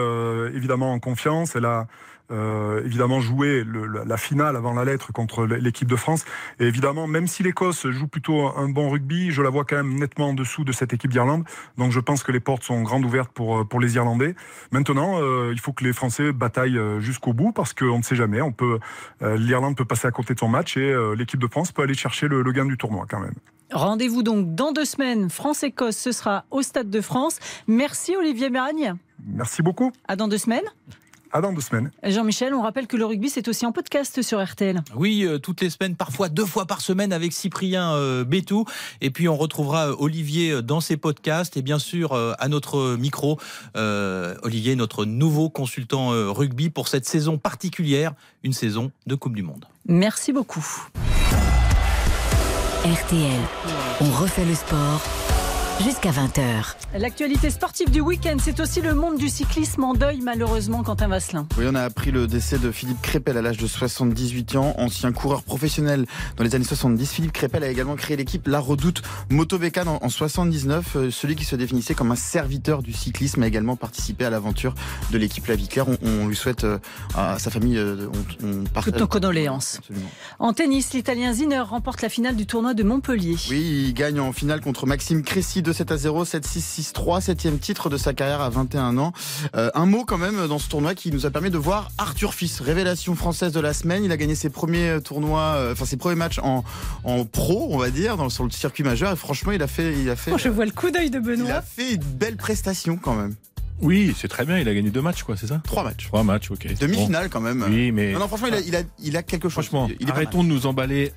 évidemment en confiance. Elle a euh, évidemment jouer le, la finale avant la lettre contre l'équipe de France. Et évidemment, même si l'Écosse joue plutôt un bon rugby, je la vois quand même nettement en dessous de cette équipe d'Irlande. Donc je pense que les portes sont grandes ouvertes pour, pour les Irlandais. Maintenant, euh, il faut que les Français bataillent euh, jusqu'au bout parce qu'on ne sait jamais. On peut, l'Irlande peut passer à côté de son match et l'équipe de France peut aller chercher le, le gain du tournoi quand même. Rendez-vous donc dans deux semaines. France-Écosse, ce sera au Stade de France. Merci Olivier Meragne. Merci beaucoup. À dans deux semaines. À dans deux semaines. Jean-Michel, on rappelle que le rugby, c'est aussi en podcast sur RTL. Oui, euh, toutes les semaines, parfois deux fois par semaine avec Cyprien euh, Bétou. Et puis, on retrouvera euh, Olivier dans ses podcasts. Et bien sûr, à notre micro, Olivier, notre nouveau consultant rugby pour cette saison particulière, une saison de Coupe du Monde. Merci beaucoup. RTL, on refait le sport jusqu'à 20h. L'actualité sportive du week-end, c'est aussi le monde du cyclisme en deuil, malheureusement, Quentin Vasselin. Oui, on a appris le décès de Philippe Crépel à l'âge de 78 ans, ancien coureur professionnel dans les années 70. Philippe Crépel a également créé l'équipe La Redoute Motovecan en, 79. Euh, celui qui se définissait comme un serviteur du cyclisme a également participé à l'aventure de l'équipe La Viclaire. On, lui souhaite euh, à sa famille, euh, on, on Toutes nos condoléances. En tennis, l'Italien Zinner remporte la finale du tournoi de Montpellier. Oui, il gagne en finale contre Maxime Cressy 7 à 0, 7-6-6-3, septième titre de sa carrière à 21 ans. Euh, un mot quand même dans ce tournoi qui nous a permis de voir Arthur Fils, révélation française de la semaine. Il a gagné ses premiers tournois, euh, enfin ses premiers matchs en, en pro, on va dire, dans, sur le circuit majeur. Et franchement, il a fait, il a fait. Oh, je vois le coup d'œil de Benoît. Il a fait une belle prestation quand même. Oui, c'est très bien. Il a gagné deux matchs, quoi, c'est ça? Trois matchs. Trois matchs, ok. Demi-finale quand même. Oui, mais. Non, franchement, il a, il a, il a quelque chose. Franchement, arrêtons de nous emballer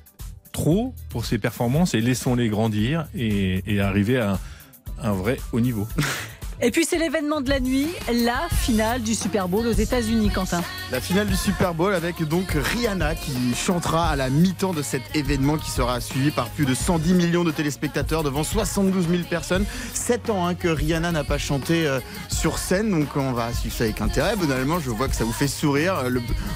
trop pour ses performances et laissons-les grandir et, et arriver à un vrai haut niveau. <laughs> Et puis c'est l'événement de la nuit, la finale du Super Bowl aux États-Unis, Quentin. La finale du Super Bowl avec donc Rihanna qui chantera à la mi-temps de cet événement qui sera suivi par plus de 110 millions de téléspectateurs devant 72 000 personnes. 7 ans hein, que Rihanna n'a pas chanté euh, sur scène, donc on va suivre ça avec intérêt. Finalement, je vois que ça vous fait sourire.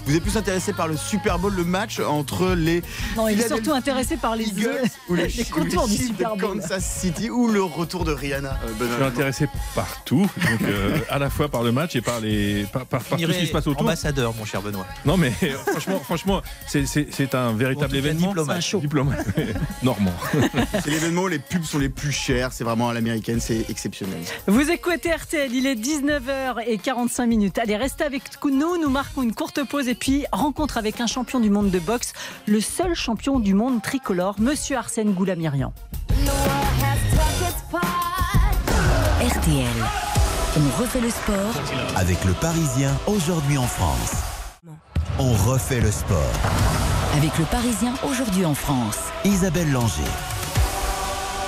vous êtes plus intéressé par le Super Bowl, le match entre les. Non, il est surtout intéressé par les Eagles ou les, <laughs> contours du Super Bowl. Kansas City ou le retour de Rihanna. Euh, je suis intéressé par tout, donc euh, à la fois par le match et par les par, par, tout ce qui se passe autour. Ambassadeur, mon cher Benoît. Non mais euh, franchement, franchement, c'est un véritable événement. Diplomate. Un show. Diplomate. <laughs> Normand. <laughs> c'est l'événement où les pubs sont les plus chères. C'est vraiment à l'américaine, c'est exceptionnel. Vous écoutez RTL, il est 19h45 minutes. Allez, restez avec nous. Nous marquons une courte pause et puis rencontre avec un champion du monde de boxe, le seul champion du monde tricolore, Monsieur Arsène Goulamirian. RTL. On refait le sport avec le Parisien aujourd'hui en France. On refait le sport avec le Parisien aujourd'hui en France. Isabelle Langer.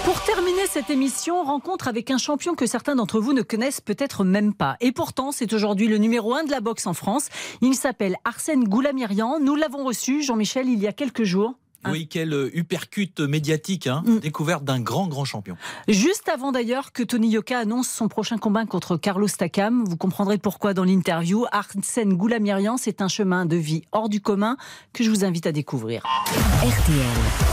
Pour terminer cette émission, rencontre avec un champion que certains d'entre vous ne connaissent peut-être même pas. Et pourtant, c'est aujourd'hui le numéro 1 de la boxe en France. Il s'appelle Arsène Goulamirian. Nous l'avons reçu, Jean-Michel, il y a quelques jours. Oui, quelle uppercut médiatique, hein, mm. découverte d'un grand, grand champion. Juste avant d'ailleurs que Tony Yoka annonce son prochain combat contre Carlos Takam, vous comprendrez pourquoi dans l'interview. Arsène Goulamirian, c'est un chemin de vie hors du commun que je vous invite à découvrir. RTL.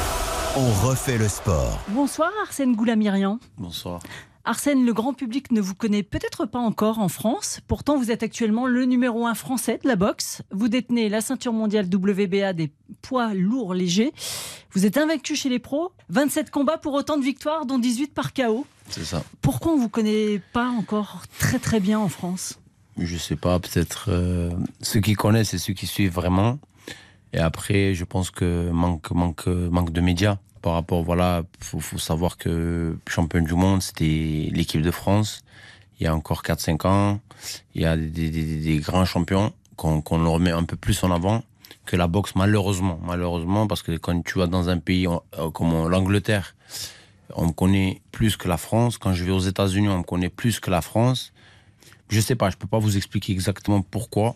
On refait le sport. Bonsoir Arsène Goulamirian. Bonsoir. Arsène, le grand public ne vous connaît peut-être pas encore en France. Pourtant, vous êtes actuellement le numéro un français de la boxe. Vous détenez la ceinture mondiale WBA des poids lourds légers. Vous êtes invaincu chez les pros. 27 combats pour autant de victoires, dont 18 par KO. C'est ça. Pourquoi on ne vous connaît pas encore très très bien en France? Je sais pas, peut-être euh, ceux qui connaissent et ceux qui suivent vraiment. Et après, je pense que manque, manque, manque de médias par rapport, voilà, faut, savoir que champion du monde, c'était l'équipe de France. Il y a encore 4-5 ans, il y a des, grands champions qu'on le remet un peu plus en avant que la boxe, malheureusement. Malheureusement, parce que quand tu vas dans un pays euh, comme l'Angleterre, on me connaît plus que la France. Quand je vais aux États-Unis, on me connaît plus que la France. Je sais pas, je peux pas vous expliquer exactement pourquoi.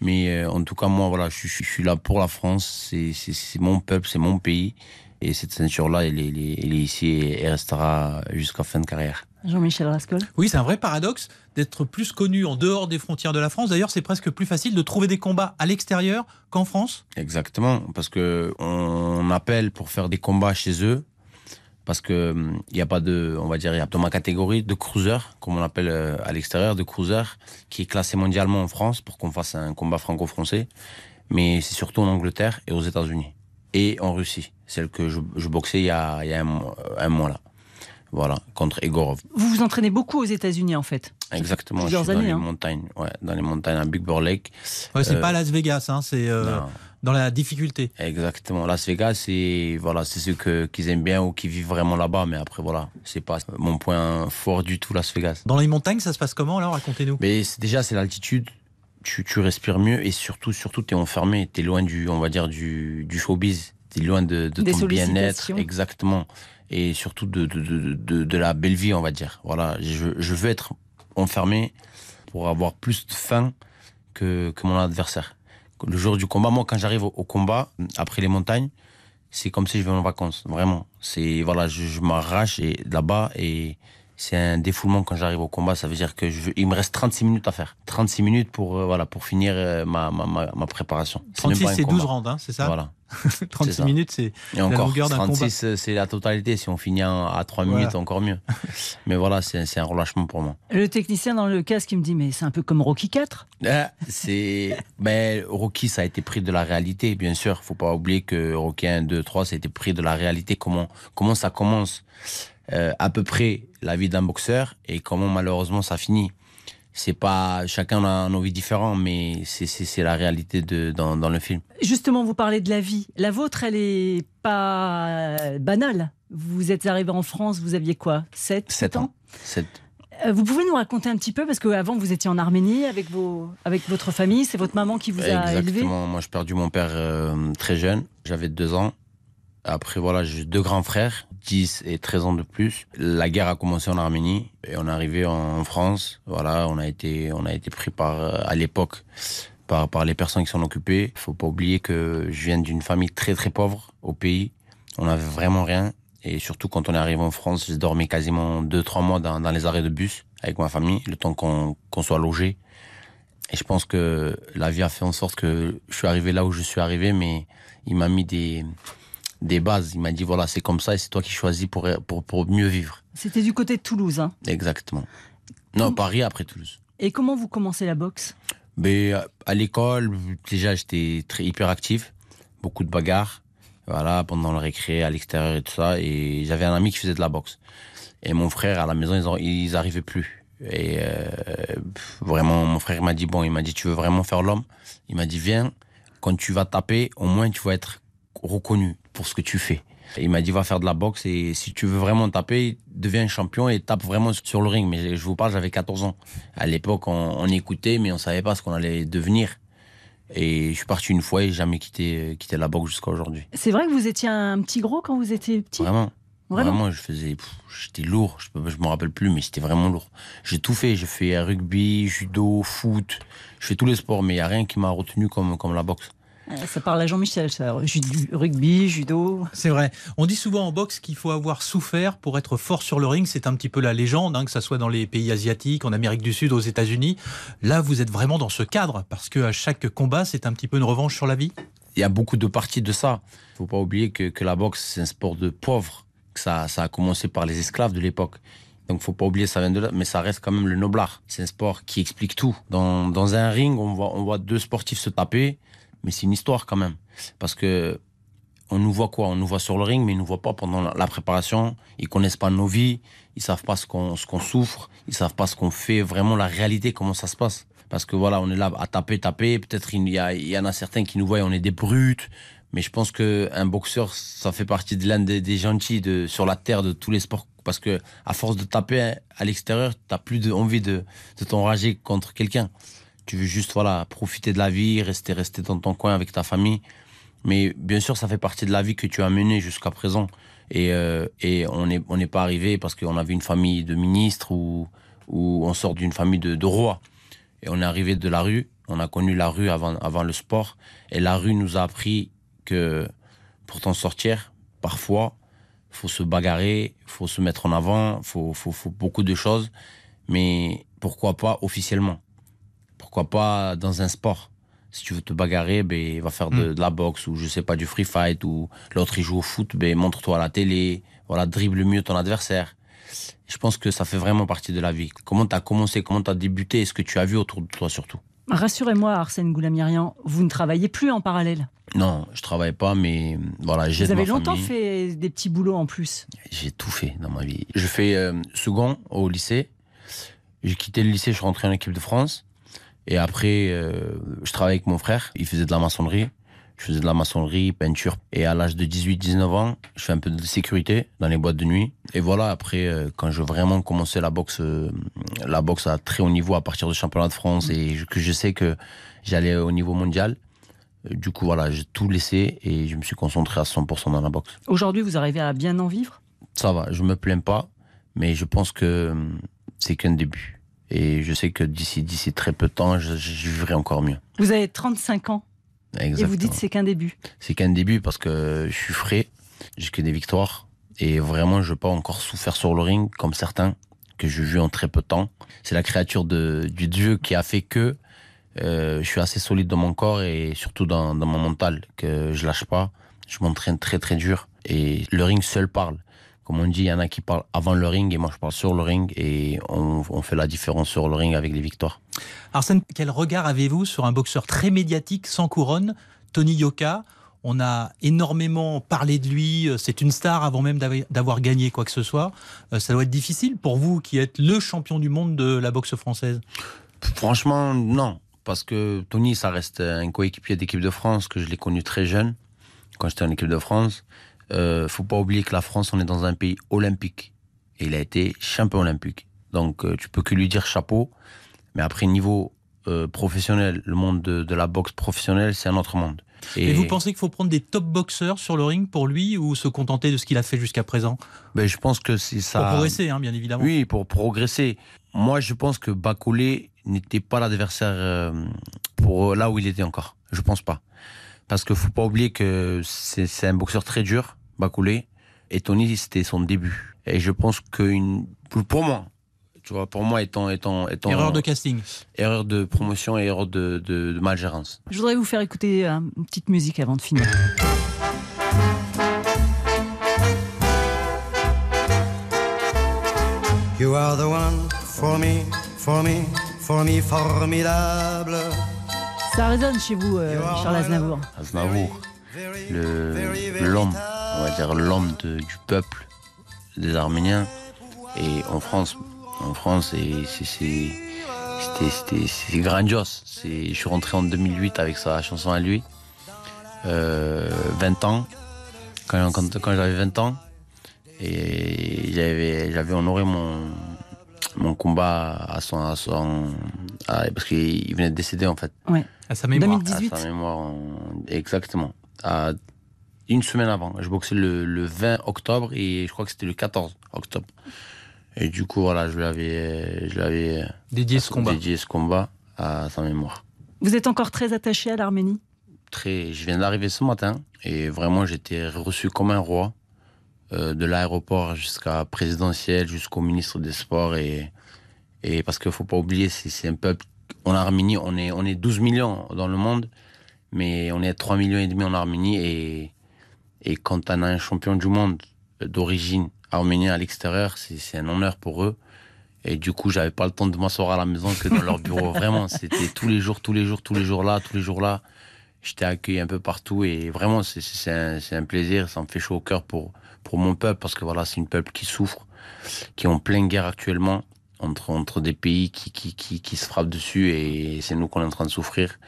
Mais euh, en tout cas, moi, voilà, je, je suis là pour la France. C'est mon peuple, c'est mon pays. Et cette ceinture-là, elle, est ici et elle restera jusqu'à fin de carrière. Jean-Michel Rascol Oui, c'est un vrai paradoxe d'être plus connu en dehors des frontières de la France. D'ailleurs, c'est presque plus facile de trouver des combats à l'extérieur qu'en France. Exactement, parce que on appelle pour faire des combats chez eux parce que hum, il n'y a pas de, on va dire, il y a dans ma catégorie de cruiser, comme on l'appelle euh, à l'extérieur, de cruiser, qui est classé mondialement en France pour qu'on fasse un combat franco-français. Mais c'est surtout en Angleterre et aux États-Unis et en Russie, celle que je, je boxais il y a, il y a un, mois- un mois là. Voilà, contre Egorov. Vous vous entraînez beaucoup aux États-Unis en fait. Exactement, Plusieurs je suis dans années, les hein. montagnes, ouais, dans les montagnes à Big Bear Lake. Ouais, c'est Euh, pas Las Vegas, hein, c'est euh. Dans la difficulté. Exactement. Las Vegas, c'est voilà, c'est ceux que qu'ils aiment bien ou qui vivent vraiment là-bas. Mais après, voilà, c'est pas mon point fort du tout, Las Vegas. Dans les montagnes, ça se passe comment alors? Racontez-nous. Mais c'est- déjà, c'est l'altitude. Tu, tu respires mieux et surtout, surtout, t'es enfermé. T'es loin du, on va dire, du, du showbiz. T'es loin de, de Des ton bien-être. Exactement. Et surtout de, de, de, de, de la belle vie, on va dire. Voilà. Je, je veux être enfermé pour avoir plus de faim que, que mon adversaire. Le jour du combat, moi, quand j'arrive au, combat, après les montagnes, c'est comme si je vais en vacances. Vraiment. C'est, voilà, je, je m'arrache là-bas et c'est un défoulement quand j'arrive au combat. Ça veut dire que je, il me reste 36 minutes à faire. 36 minutes pour, euh, voilà, pour finir euh, ma, ma, ma, ma préparation. C'est même 36, pas un c'est 12 combat. rounds, hein, c'est ça Voilà. <laughs> 36 ça. minutes, c'est la encore, longueur d'un combat. 36, euh, c'est la totalité. Si on finit en- à 3 Voilà. minutes, encore mieux. <laughs> Mais voilà, c'est c'est un relâchement pour moi. Le technicien dans le casque, il me dit Mais c'est un peu comme Rocky 4. Ah, C'est, mais <laughs> Rocky, ça a été pris de la réalité, bien sûr. Faut pas oublier que Rocky 1, 2, 3, ça a été pris de la réalité. Comment, comment ça commence, euh, à peu près la vie d'un boxeur et comment malheureusement ça finit. C'est pas, chacun a nos vies différentes, mais c'est, la réalité de, dans, dans le film. Justement, vous parlez de la vie. La vôtre, elle est pas banale. Vous êtes arrivé en France, vous aviez quoi? 7, 7 ans? Sept. Euh, Vous pouvez nous raconter un petit peu, parce qu'avant vous étiez en Arménie avec, vos, avec votre famille, c'est votre maman qui vous a élevé. Exactement. Moi, j'ai perdu mon père euh, très jeune. J'avais deux ans. Après, voilà, j'ai deux grands frères, 10 et 13 ans de plus. La guerre a commencé en Arménie et on est arrivé en France. Voilà, on a été, on a été pris par, à l'époque, par, les personnes qui s'en occupaient. Faut pas oublier que je viens d'une famille très, très pauvre au pays. On n'avait vraiment rien. Et surtout, quand on est arrivé en France, j'ai dormi quasiment deux, trois mois dans, dans les arrêts de bus avec ma famille, le temps qu'on qu'on soit logé. Et je pense que la vie a fait en sorte que je suis arrivé là où je suis arrivé, mais il m'a mis des, des bases. Il m'a dit, voilà, c'est comme ça et c'est toi qui choisis pour, pour, pour mieux vivre. C'était du côté de Toulouse. hein. Exactement. Non, Paris après Toulouse. Et comment vous commencez la boxe? Mais euh, à l'école, déjà, j'étais très hyper actif. Beaucoup de bagarres. Voilà, pendant le récré, à l'extérieur et tout ça. Et j'avais un ami qui faisait de la boxe. Et mon frère, à la maison, ils, en- ils arrivaient plus. Et euh, vraiment, mon frère m'a dit, bon, il m'a dit, tu veux vraiment faire l'homme? Il m'a dit, viens, quand tu vas taper, au moins tu vas être reconnu pour ce que tu fais. Il m'a dit, va faire de la boxe et si tu veux vraiment taper, deviens champion et tape vraiment sur le ring. Mais je vous parle, j'avais 14 ans. À l'époque, on, on écoutait, mais on savait pas ce qu'on allait devenir. Et je suis parti une fois et j'ai jamais quitté, quitté la boxe jusqu'à aujourd'hui. C'est vrai que vous étiez un petit gros quand vous étiez petit? Vraiment. Vraiment? Vraiment, je faisais, j'étais lourd, je, je me rappelle plus, mais c'était vraiment lourd. J'ai tout fait, j'ai fait rugby, judo, foot, je fais tous les sports, mais il y a rien qui m'a retenu comme, comme la boxe. Euh, Ça parle à Jean-Michel, ça. Rugby, judo. C'est vrai. On dit souvent en boxe qu'il faut avoir souffert pour être fort sur le ring. C'est un petit peu la légende, hein, que ce soit dans les pays asiatiques, en Amérique du Sud, aux États-Unis. Là, vous êtes vraiment dans ce cadre parce que à chaque combat, c'est un petit peu une revanche sur la vie. il y a beaucoup de parties de ça. Faut pas oublier que, que la boxe, c'est un sport de pauvres. Ça, ça a commencé par les esclaves de l'époque. Donc faut pas oublier, ça vient de là, mais ça reste quand même le noblard. C'est un sport qui explique tout. Dans, dans un ring, on voit, on voit deux sportifs se taper, mais c'est une histoire quand même. Parce que on nous voit quoi? On nous voit sur le ring, mais ils nous voient pas pendant la, préparation. Ils connaissent pas nos vies, ils savent pas ce qu'on souffre, ils savent pas ce qu'on fait, vraiment la réalité, comment ça se passe. Parce que voilà, on est là à taper, taper. Peut-être il y, a, y en a certains qui nous voient, on est des brutes. Mais je pense que un boxeur, ça fait partie de l'un des, des gentils de, sur la terre de tous les sports. Parce que à force de taper hein, à l'extérieur, t'as plus de, envie de, de t'enrager contre quelqu'un. Tu veux juste voilà profiter de la vie, rester rester dans ton coin avec ta famille. Mais bien sûr, ça fait partie de la vie que tu as menée jusqu'à présent. Et, euh, et on n'est on pas arrivé parce qu'on avait une famille de ministres ou, ou on sort d'une famille de, de rois. Et on est arrivé de la rue. On a connu la rue avant, avant le sport. Et la rue nous a appris que pour t'en sortir, parfois, faut se bagarrer, faut se mettre en avant, faut, faut, faut beaucoup de choses. Mais pourquoi pas officiellement? Pourquoi pas dans un sport Si tu veux te bagarrer, ben, va faire de, Mm. de la boxe ou je sais pas, du free fight ou l'autre il joue au foot, ben, montre-toi à la télé. Voilà, dribble mieux ton adversaire. Je pense que ça fait vraiment partie de la vie. Comment tu as commencé, comment tu as débuté et ce que tu as vu autour de toi surtout? Rassurez-moi, Arsène Goulamirian, vous ne travaillez plus en parallèle. Non, je travaille pas, mais voilà, j'aide Vous avez ma longtemps famille. fait des petits boulots en plus. J'ai tout fait dans ma vie. Je fais euh, second au lycée. J'ai quitté le lycée, je suis rentré en équipe de France. Et après, euh, je travaillais avec mon frère. Il faisait de la maçonnerie. Je faisais de la maçonnerie, peinture. Et à l'âge de 18-19 ans, je fais un peu de sécurité dans les boîtes de nuit. Et voilà, après, euh, quand j'ai vraiment commencé la boxe, euh, la boxe à très haut niveau à partir du championnat de France et je- que je sais que j'allais au niveau mondial, du coup, voilà, j'ai tout laissé et je me suis concentré à 100% dans la boxe. Aujourd'hui, vous arrivez à bien en vivre? Ça va, je me plains pas, mais je pense que c'est qu'un début. Et je sais que d'ici d'ici très peu de temps, je, je vivrai encore mieux. Vous avez 35 ans et Exactement. vous dites c'est qu'un début. C'est qu'un début parce que je suis frais, j'ai que des victoires et vraiment je veux pas encore souffrir sur le ring comme certains que j'ai vu en très peu de temps. C'est la créature de, du Dieu qui a fait que euh, je suis assez solide dans mon corps et surtout dans, dans mon mental, que je lâche pas. Je m'entraîne très très dur et le ring seul parle. Comme on dit, il y en a qui parlent avant le ring et moi je parle sur le ring et on, on fait la différence sur le ring avec les victoires. Arsène, quel regard avez-vous sur un boxeur très médiatique, sans couronne, Tony Yoka? On a énormément parlé de lui, euh, c'est une star avant même d'avoir- d'avoir gagné quoi que ce soit. Euh, Ça doit être difficile pour vous qui êtes le champion du monde de la boxe française. Franchement, non. Parce que Tony, ça reste un coéquipier d'équipe de France, que je l'ai connu très jeune, quand j'étais en équipe de France. Euh, faut pas oublier que la France, on est dans un pays olympique. Et il a été champion olympique. Donc, euh, tu peux que lui dire chapeau. Mais après, niveau euh, professionnel, le monde de, de la boxe professionnelle, c'est un autre monde. Et, vous pensez qu'il faut prendre des top boxeurs sur le ring pour lui ou se contenter de ce qu'il a fait jusqu'à présent? Ben, Je pense que c'est ça. Pour progresser, hein, bien évidemment. Oui, pour progresser. Moi, je pense que Bacolé n'était pas l'adversaire euh, pour là où il était encore. Je pense pas. Parce qu'il faut pas oublier que c'est c'est un boxeur très dur, Bacolé. Et Tony, c'était son début. Et je pense que une, pour moi, tu vois, pour moi, étant, étant, étant Erreur de casting. erreur de promotion et erreur de, de, de malgérance. Je voudrais vous faire écouter euh, une petite musique avant de finir. You are the one for me, for me, for me, formidable. Ça résonne chez vous, euh, Charles Aznavour. Aznavour, l'homme, on va dire l'homme du peuple des Arméniens. Et en France, en France, c'est- grandiose. Je suis rentré en 2008 avec sa chanson à lui, Euh, 20 ans, quand, quand, quand j'avais 20 ans, et j'avais honoré mon mon combat à son, à son à- parce qu'il venait de décéder en fait. Ouais. À sa mémoire. 2018. À sa mémoire, en- exactement. À une semaine avant. Je boxais le, le 20 octobre et je crois que c'était le 14 octobre. Et du coup, voilà, je lui avais, je lui avais Dédié ce combat. dédié ce combat à sa mémoire. Vous êtes encore très attaché à l'Arménie? Très, je viens d'arriver ce matin et vraiment, j'étais reçu comme un roi. Euh, de l'aéroport jusqu'à présidentiel, jusqu'au ministre des Sports. Et, et parce qu'il faut pas oublier, c'est un peuple. En Arménie, on est, on est 12 millions dans le monde, mais on est 3 millions et demi en Arménie. Et, et quand on a un champion du monde d'origine arménienne à l'extérieur, c'est un honneur pour eux. Et du coup, j'avais pas le temps de m'asseoir à la maison que dans leur bureau. <laughs> Vraiment, c'était tous les jours, tous les jours, tous les jours là, tous les jours là. J'étais accueilli un peu partout et vraiment, c'est- un, c'est un plaisir. Ça me fait chaud au cœur pour, pour mon peuple parce que voilà, c'est une peuple qui souffre, qui est en pleine guerre actuellement entre, entre des pays qui, qui, qui, qui se frappent dessus et c'est nous qu'on est en train de souffrir.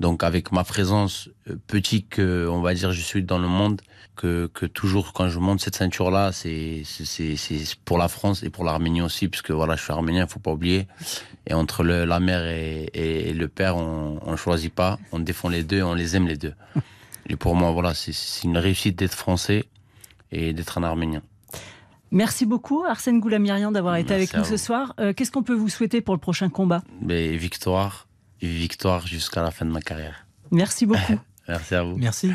Donc avec ma présence euh, petit que on va dire je suis dans le monde, que, que toujours quand je monte cette ceinture là, c'est c'est- pour la France et pour l'Arménie aussi, puisque voilà je suis arménien, faut pas oublier. Et entre le, la mère et, et, le père, on, on choisit pas, on défend les deux, on les aime les deux. <laughs> Et pour moi voilà c'est c'est une réussite d'être français et d'être un arménien. Merci beaucoup, Arsène Goulamirian, d'avoir été Merci avec nous ce soir. Euh, Qu'est-ce qu'on peut vous souhaiter pour le prochain combat? Mais victoire, victoire jusqu'à la fin de ma carrière. Merci beaucoup. <laughs> Merci à vous. Merci.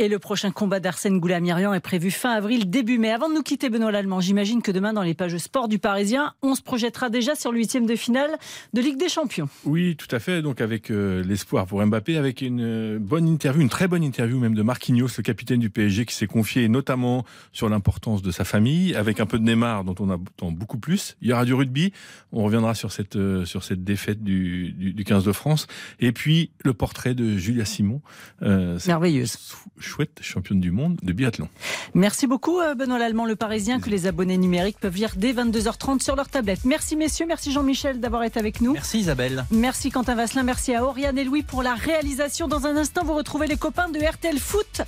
Et le prochain combat d'Arsène Goulamirian est prévu fin avril, début mai. Avant de nous quitter, Benoît Lallemand, j'imagine que demain, dans les pages sport du Parisien, on se projettera déjà sur le huitième de finale de Ligue des Champions. Oui, tout à fait. Donc avec euh, l'espoir pour Mbappé, avec une euh, bonne interview, une très bonne interview même de Marquinhos, le capitaine du PSG, qui s'est confié notamment sur l'importance de sa famille, avec un peu de Neymar dont on attend beaucoup plus. Il y aura du rugby. On reviendra sur cette euh, sur cette défaite du, du, du, 15 de France. Et puis le portrait de Julia Simon. Merveilleuse chouette championne du monde de biathlon. Merci beaucoup euh, Benoît Lallemand, le Parisien, que les abonnés numériques peuvent lire dès 22h30 sur leur tablette. Merci messieurs, merci Jean-Michel d'avoir été avec nous. Merci Isabelle. Merci Quentin Vasselin, merci à Oriane et Louis pour la réalisation. Dans un instant, vous retrouvez les copains de RTL Foot.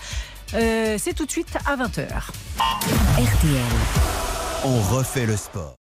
Euh, C'est tout de suite à 20h. RTL. On refait le sport.